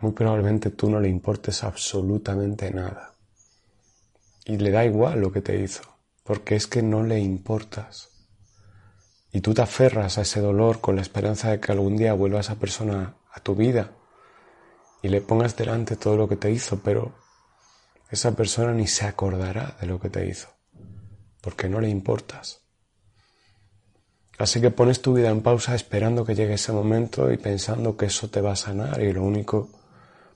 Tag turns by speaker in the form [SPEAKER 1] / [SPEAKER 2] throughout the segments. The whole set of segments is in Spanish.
[SPEAKER 1] muy probablemente tú no le importes absolutamente nada. Y le da igual lo que te hizo, porque es que no le importas. Y tú te aferras a ese dolor con la esperanza de que algún día vuelva esa persona a tu vida y le pongas delante todo lo que te hizo, pero esa persona ni se acordará de lo que te hizo, porque no le importas. Así que pones tu vida en pausa esperando que llegue ese momento y pensando que eso te va a sanar y lo único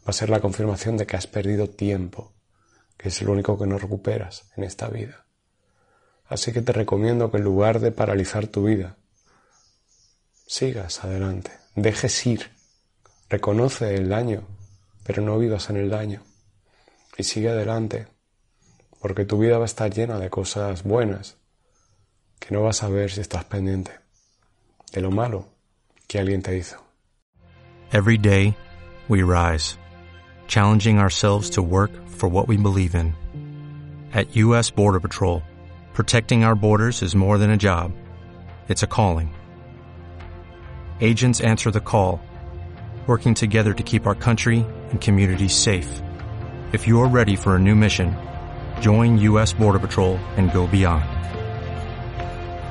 [SPEAKER 1] va a ser la confirmación de que has perdido tiempo, que es lo único que no recuperas en esta vida. Así que te recomiendo que en lugar de paralizar tu vida, sigas adelante, dejes ir, reconoce el daño, pero no vivas en el daño. Y sigue adelante, porque tu vida va a estar llena de cosas buenas que no vas a ver si estás pendiente de lo malo que alguien te hizo.
[SPEAKER 2] Every day, we rise, challenging ourselves to work for what we believe in. At U.S. Border Patrol, protecting our borders is more than a job, it's a calling. Agents answer the call, working together to keep our country and communities safe. If you're ready for a new mission, join U.S. Border Patrol and go beyond.